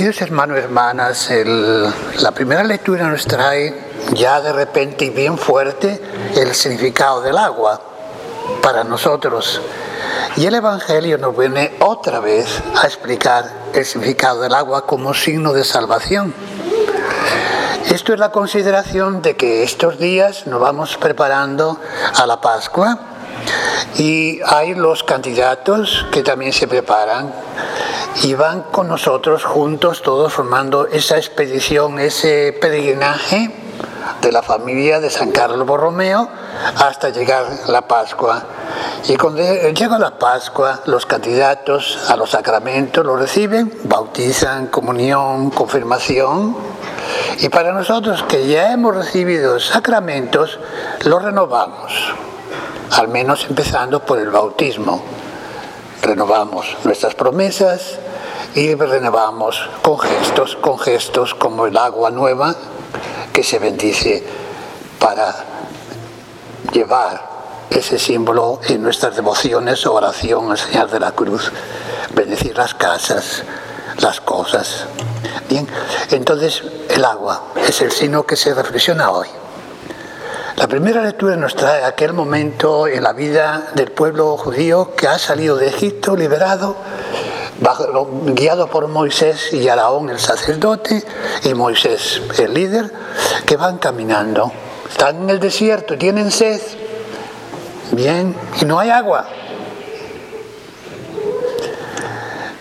Queridos hermanos y hermanas, la primera lectura nos trae ya de repente y bien fuerte el significado del agua para nosotros. Y el Evangelio nos viene otra vez a explicar el significado del agua como signo de salvación. Esto es la consideración de que estos días nos vamos preparando a la Pascua y hay los candidatos que también se preparan y van con nosotros juntos, todos formando esa expedición, ese peregrinaje de la familia de San Carlos Borromeo hasta llegar la Pascua. Y cuando llega la Pascua, los candidatos a los sacramentos lo reciben, bautizan, comunión, confirmación. Y para nosotros que ya hemos recibido sacramentos, lo renovamos, al menos empezando por el bautismo. Renovamos nuestras promesas y renovamos con gestos, con gestos como el agua nueva que se bendice para llevar ese símbolo en nuestras devociones oración al Señor de la Cruz, bendecir las casas, las cosas. Bien, entonces el agua es el signo que se reflexiona hoy. La primera lectura nos trae aquel momento en la vida del pueblo judío que ha salido de Egipto liberado, guiado por Moisés y Araón el sacerdote y Moisés el líder, que van caminando. Están en el desierto, tienen sed, bien, y no hay agua.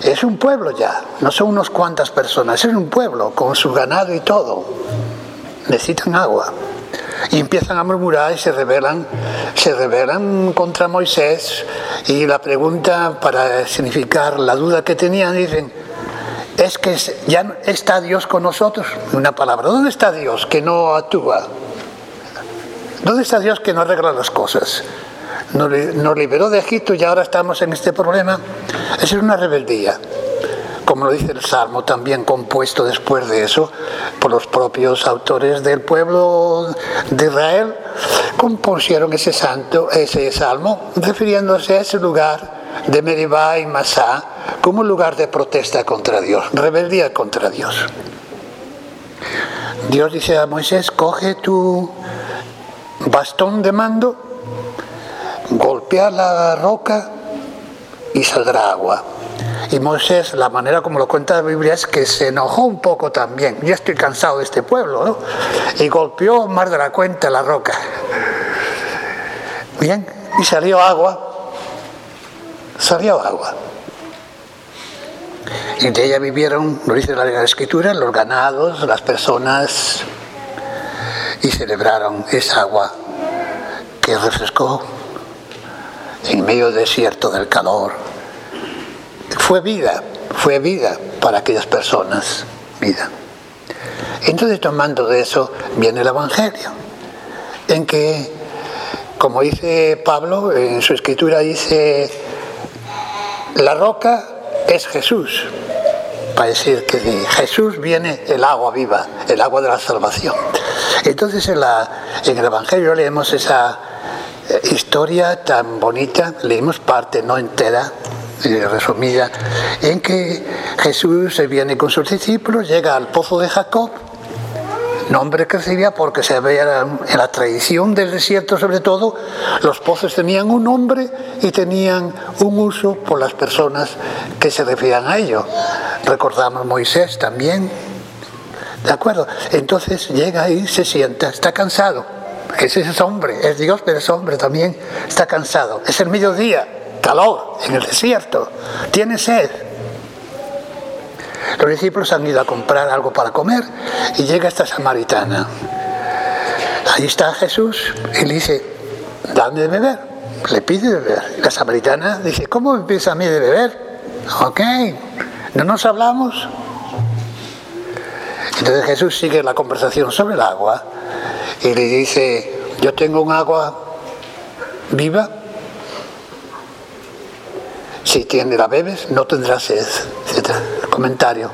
Es un pueblo ya, no son unos cuantas personas, es un pueblo con su ganado y todo. Necesitan agua. Y empiezan a murmurar y se rebelan, se rebelan contra Moisés. Y la pregunta para significar la duda que tenían, dicen, es que ya está Dios con nosotros. Una palabra, ¿dónde está Dios que no actúa? ¿Dónde está Dios que no arregla las cosas? Nos liberó de Egipto y ahora estamos en este problema. Esa es una rebeldía como lo dice el Salmo, también compuesto después de eso por los propios autores del pueblo de Israel, compusieron ese santo, ese salmo, refiriéndose a ese lugar de Meribá y Masá como un lugar de protesta contra Dios, rebeldía contra Dios. Dios dice a Moisés, coge tu bastón de mando, golpea la roca y saldrá agua. Y Moisés, la manera como lo cuenta la Biblia es que se enojó un poco también. Ya estoy cansado de este pueblo, ¿no? Y golpeó más de la cuenta la roca. Bien, y salió agua. Salió agua. Y de ella vivieron, lo dice la Escritura, los ganados, las personas, y celebraron esa agua que refrescó en medio del desierto del calor fue vida, fue vida para aquellas personas, vida. Entonces tomando de eso viene el Evangelio, en que, como dice Pablo en su escritura, dice, la roca es Jesús, para decir que de Jesús viene el agua viva, el agua de la salvación. Entonces en, la, en el Evangelio leemos esa eh, historia tan bonita, leemos parte, no entera, resumida, en que Jesús se viene con sus discípulos, llega al pozo de Jacob, nombre que recibía porque se veía en la tradición del desierto sobre todo, los pozos tenían un nombre y tenían un uso por las personas que se referían a ello. Recordamos Moisés también, ¿de acuerdo? Entonces llega ahí, se sienta, está cansado. Ese es hombre, es Dios, pero es hombre también, está cansado. Es el mediodía, calor, en el desierto, tiene sed. Los discípulos han ido a comprar algo para comer y llega esta samaritana. Ahí está Jesús y le dice, dame de beber. Le pide de beber. La samaritana dice, ¿cómo me empieza a mí de beber? Ok, ¿no nos hablamos? Entonces Jesús sigue la conversación sobre el agua y le dice, yo tengo un agua viva si tiene la bebes, no tendrás sed, etc. Comentario.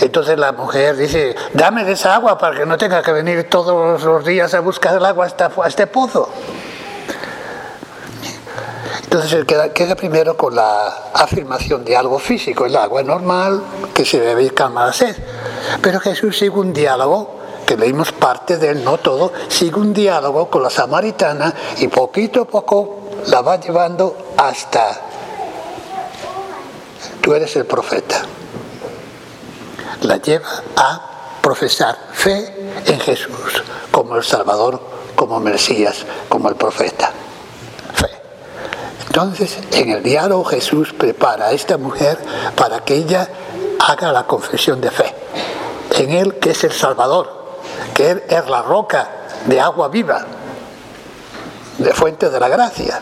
Entonces la mujer dice, dame de esa agua para que no tenga que venir todos los días a buscar el agua hasta, a este pozo. Entonces queda, primero con la afirmación de algo físico, el agua normal, que se debe calmar la sed. Pero Jesús sigue un diálogo, que leímos parte de él, no todo, sigue un diálogo con la samaritana y poquito a poco la va llevando hasta, tú eres el profeta. La lleva a profesar fe en Jesús como el Salvador, como Mesías, como el profeta. Entonces, en el diálogo Jesús prepara a esta mujer para que ella haga la confesión de fe en Él que es el Salvador, que Él es la roca de agua viva, de fuente de la gracia.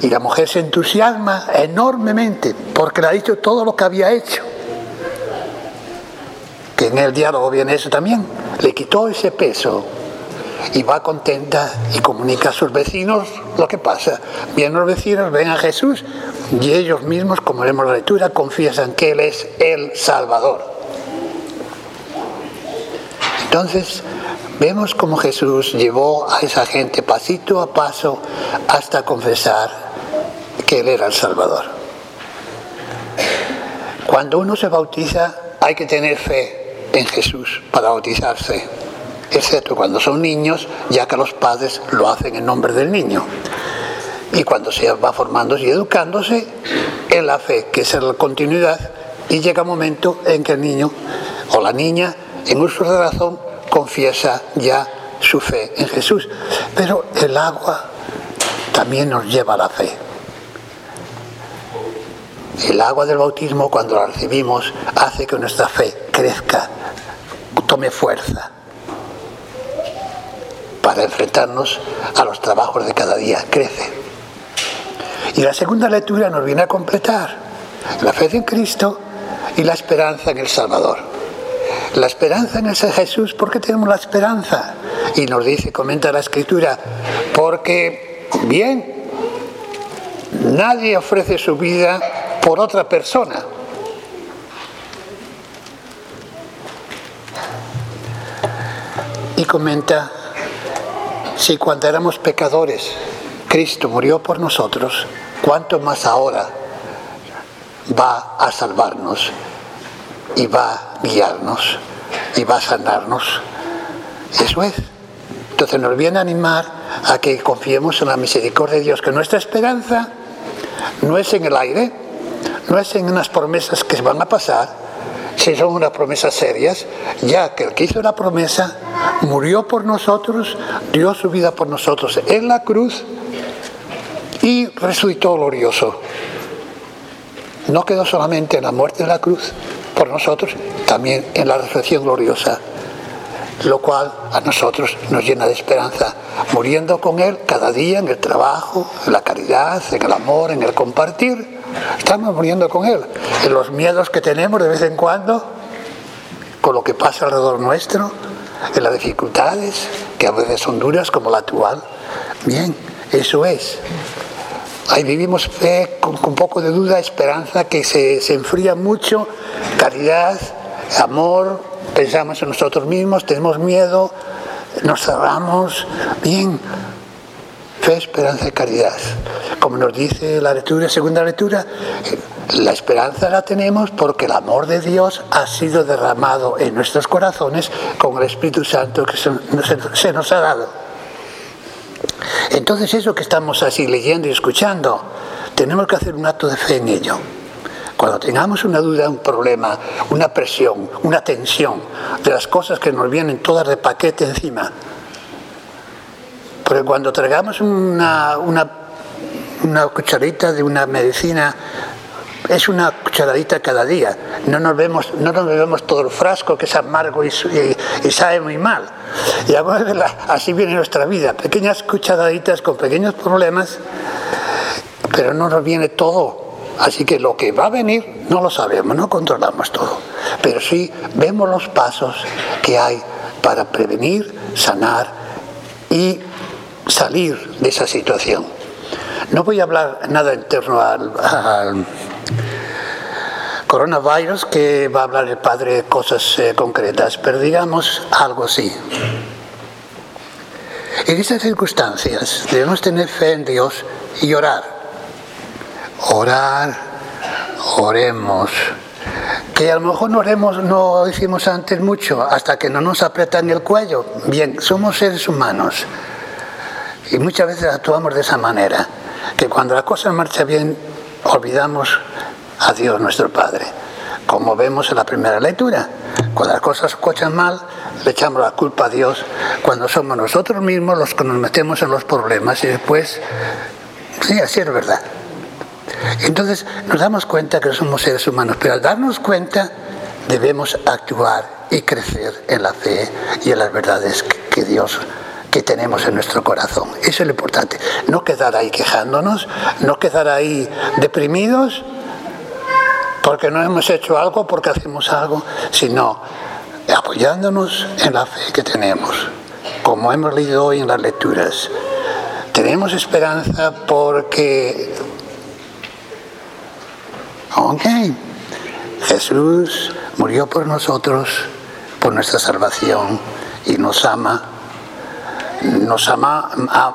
Y la mujer se entusiasma enormemente porque le ha dicho todo lo que había hecho. Que en el diálogo viene eso también. Le quitó ese peso y va contenta y comunica a sus vecinos lo que pasa. Vienen los vecinos, ven a Jesús y ellos mismos, como leemos la lectura, confiesan que Él es el Salvador. Entonces, vemos cómo Jesús llevó a esa gente pasito a paso hasta confesar que Él era el Salvador. Cuando uno se bautiza, hay que tener fe en Jesús para bautizarse excepto cuando son niños, ya que los padres lo hacen en nombre del niño. Y cuando se va formándose y educándose en la fe, que es la continuidad, y llega un momento en que el niño o la niña, en uso de razón, confiesa ya su fe en Jesús. Pero el agua también nos lleva a la fe. El agua del bautismo, cuando la recibimos, hace que nuestra fe crezca, tome fuerza para enfrentarnos a los trabajos de cada día. Crece. Y la segunda lectura nos viene a completar la fe en Cristo y la esperanza en el Salvador. La esperanza en ese Jesús, ¿por qué tenemos la esperanza? Y nos dice, comenta la escritura, porque, bien, nadie ofrece su vida por otra persona. Y comenta, si cuando éramos pecadores Cristo murió por nosotros, ¿cuánto más ahora va a salvarnos y va a guiarnos y va a sanarnos? Eso es. Entonces nos viene a animar a que confiemos en la misericordia de Dios, que nuestra esperanza no es en el aire, no es en unas promesas que van a pasar, si son unas promesas serias, ya que el que hizo la promesa murió por nosotros, dio su vida por nosotros en la cruz y resucitó glorioso. No quedó solamente en la muerte de la cruz por nosotros, también en la resurrección gloriosa, lo cual a nosotros nos llena de esperanza, muriendo con Él cada día en el trabajo, en la caridad, en el amor, en el compartir. Estamos muriendo con Él. En los miedos que tenemos de vez en cuando, con lo que pasa alrededor nuestro, en las dificultades, que a veces son duras como la actual. Bien, eso es. Ahí vivimos fe con, un poco de duda, esperanza que se, se enfría mucho, caridad, amor, pensamos en nosotros mismos, tenemos miedo, nos cerramos. Bien, fe, esperanza y caridad. Como nos dice la lectura, segunda lectura, la esperanza la tenemos porque el amor de Dios ha sido derramado en nuestros corazones con el Espíritu Santo que se nos ha dado. Entonces eso que estamos así leyendo y escuchando, tenemos que hacer un acto de fe en ello. Cuando tengamos una duda, un problema, una presión, una tensión de las cosas que nos vienen todas de paquete encima, porque cuando traigamos una, una, una cucharita de una medicina es una cucharadita cada día. No nos vemos, no nos bebemos todo el frasco que es amargo y, sabe muy mal. Y así viene nuestra vida, pequeñas cucharaditas con pequeños problemas, pero no nos viene todo. Así que lo que va a venir no lo sabemos, no controlamos todo. Pero sí vemos los pasos que hay para prevenir, sanar y salir de esa situación. No voy a hablar nada en torno al coronavirus que va a hablar el padre de cosas eh, concretas, pero digamos algo así. En estas circunstancias debemos tener fe en Dios y orar. Orar, oremos. Que a lo mejor no oremos, no hicimos antes mucho, hasta que no nos apretan el cuello. Bien, somos seres humanos. Y muchas veces actuamos de esa manera, que cuando la cosa marcha bien, olvidamos a Dios nuestro Padre, como vemos en la primera lectura. Cuando las cosas cochan mal, le echamos la culpa a Dios, cuando somos nosotros mismos los que nos metemos en los problemas y después, sí, así es verdad. Entonces nos damos cuenta que somos seres humanos, pero al darnos cuenta debemos actuar y crecer en la fe y en las verdades que Dios que tenemos en nuestro corazón. Eso es lo importante. No quedar ahí quejándonos, no quedar ahí deprimidos porque no hemos hecho algo, porque hacemos algo, sino apoyándonos en la fe que tenemos, como hemos leído hoy en las lecturas. Tenemos esperanza porque, ok, Jesús murió por nosotros, por nuestra salvación, y nos ama nos ama,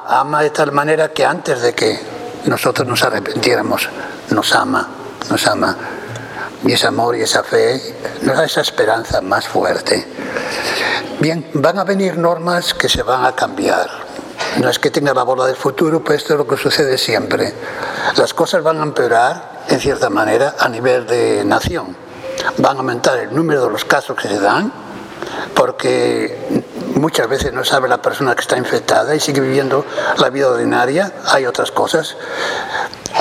ama de tal manera que antes de que nosotros nos arrepintiéramos, nos ama, nos ama. Y ese amor y esa fe nos da esa esperanza más fuerte. Bien, van a venir normas que se van a cambiar. No es que tenga la bola del futuro, pues esto es lo que sucede siempre. Las cosas van a empeorar, en cierta manera, a nivel de nación. Van a aumentar el número de los casos que se dan, porque muchas veces no sabe la persona que está infectada y sigue viviendo la vida ordinaria. Hay otras cosas.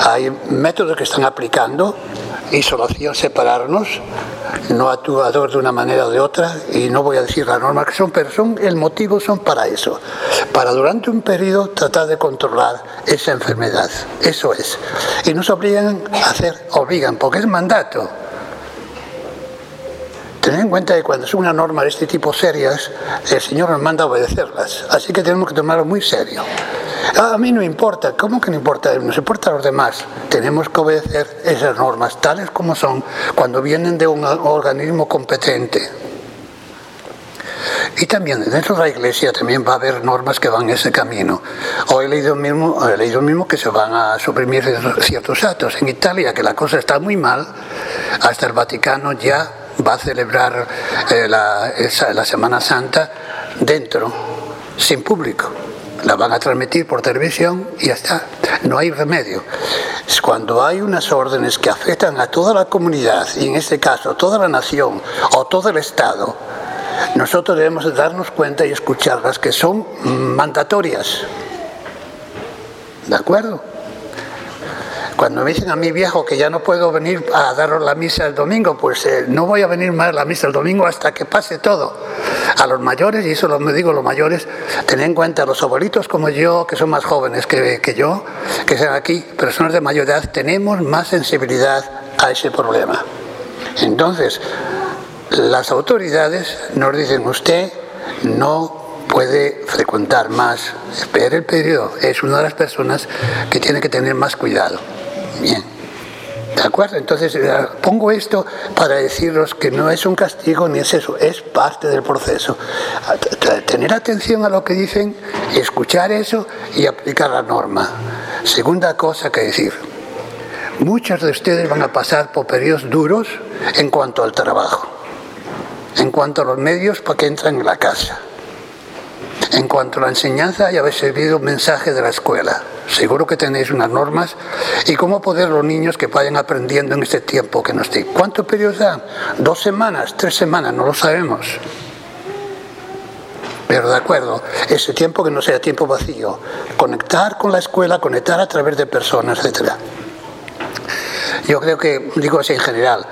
Hay métodos que están aplicando, isolación, separarnos, no actuador de una manera o de otra, y no voy a decir las normas que son, pero son, el motivo son para eso, para durante un periodo tratar de controlar esa enfermedad. Eso es. Y nos obligan a hacer, obligan, porque es mandato Tened en cuenta que cuando es una norma de este tipo serias, el Señor nos manda a obedecerlas. Así que tenemos que tomarlo muy serio. Ah, a mí no importa, ¿cómo que no importa? Nos importa a los demás. Tenemos que obedecer esas normas, tales como son, cuando vienen de un organismo competente. Y también dentro de la iglesia también va a haber normas que van ese camino. Hoy he leído mismo, he leído mismo que se van a suprimir ciertos actos. En Italia, que la cosa está muy mal, hasta el Vaticano ya va a celebrar eh, la, la Semana Santa dentro, sin público. La van a transmitir por televisión y ya está. No hay remedio. Cuando hay unas órdenes que afectan a toda la comunidad, y en este caso toda la nación o todo el Estado, nosotros debemos darnos cuenta y escucharlas que son mandatorias. ¿De acuerdo? Cuando me dicen a mi viejo que ya no puedo venir a daros la misa el domingo, pues eh, no voy a venir más a la misa el domingo hasta que pase todo. A los mayores, y eso lo digo los mayores, tened en cuenta los abuelitos como yo, que son más jóvenes que, que yo, que sean aquí, personas de mayor edad, tenemos más sensibilidad a ese problema. Entonces, las autoridades nos dicen, usted no puede frecuentar más, espere el periodo, es una de las personas que tiene que tener más cuidado. Bien. ¿De acuerdo? Entonces eh, pongo esto para deciros que no es un castigo ni es eso, es parte del proceso. Tener atención a lo que dicen, escuchar eso y aplicar la norma. Segunda cosa que decir, muchos de ustedes van a pasar por periodos duros en cuanto al trabajo, en cuanto a los medios para que entren en la casa. En cuanto a la enseñanza, ya habéis recibido un mensaje de la escuela. Seguro que tenéis unas normas y cómo poder los niños que vayan aprendiendo en este tiempo que nos esté. ¿Cuántos periodos dan? ¿Dos semanas? ¿Tres semanas? No lo sabemos. Pero de acuerdo, ese tiempo que no sea tiempo vacío. Conectar con la escuela, conectar a través de personas, etc. Yo creo que, digo así en general,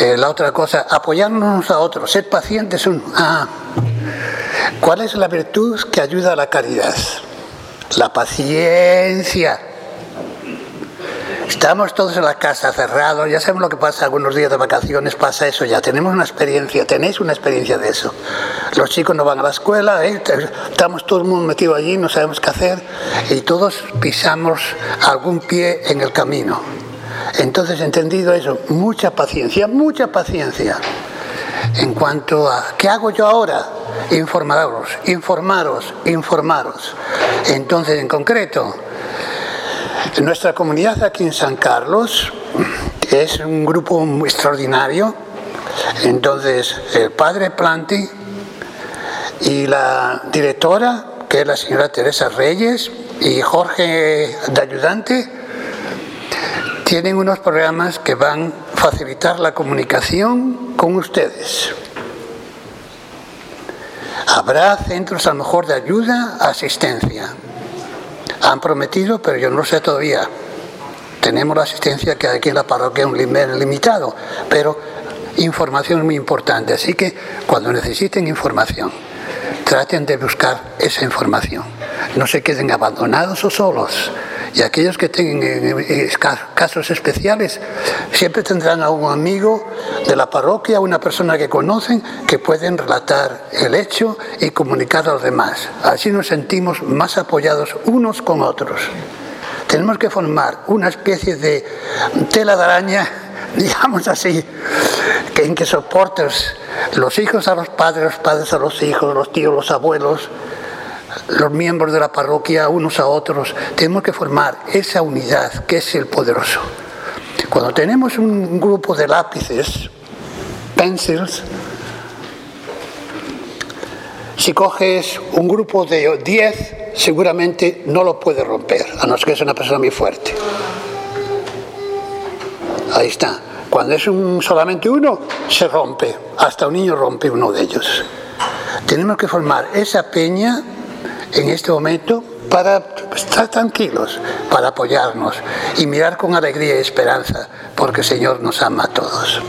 eh, la otra cosa, apoyarnos a otros, ser pacientes. Un, ah, ¿Cuál es la virtud que ayuda a la caridad? La paciencia. Estamos todos en la casa cerrados, ya sabemos lo que pasa algunos días de vacaciones, pasa eso ya, tenemos una experiencia, tenéis una experiencia de eso. Los chicos no van a la escuela, ¿eh? estamos todo el mundo metido allí, no sabemos qué hacer y todos pisamos algún pie en el camino. Entonces, entendido eso, mucha paciencia, mucha paciencia. En cuanto a, ¿qué hago yo ahora? Informaros, informaros, informaros. Entonces, en concreto, nuestra comunidad aquí en San Carlos es un grupo muy extraordinario. Entonces, el padre Planti y la directora, que es la señora Teresa Reyes, y Jorge de ayudante, tienen unos programas que van a facilitar la comunicación con ustedes. Habrá centros a lo mejor de ayuda, asistencia. Han prometido, pero yo no sé todavía. Tenemos la asistencia que aquí en la parroquia, un nivel limitado, pero información es muy importante. Así que cuando necesiten información, traten de buscar esa información. No se queden abandonados o solos. Y aquellos que tengan eh, eh, casos especiales siempre tendrán a un amigo de la parroquia, una persona que conocen, que pueden relatar el hecho y comunicar a los demás. Así nos sentimos más apoyados unos con otros. Tenemos que formar una especie de tela de araña, digamos así, que en que soportes los hijos a los padres, los padres a los hijos, los tíos, los abuelos, los miembros de la parroquia unos a otros, tenemos que formar esa unidad que es el poderoso. Cuando tenemos un grupo de lápices, pencils, si coges un grupo de 10, seguramente no lo puedes romper, a no ser que sea una persona muy fuerte. Ahí está. Cuando es un, solamente uno, se rompe. Hasta un niño rompe uno de ellos. Tenemos que formar esa peña en este momento para estar tranquilos, para apoyarnos y mirar con alegría y esperanza, porque el Señor nos ama a todos.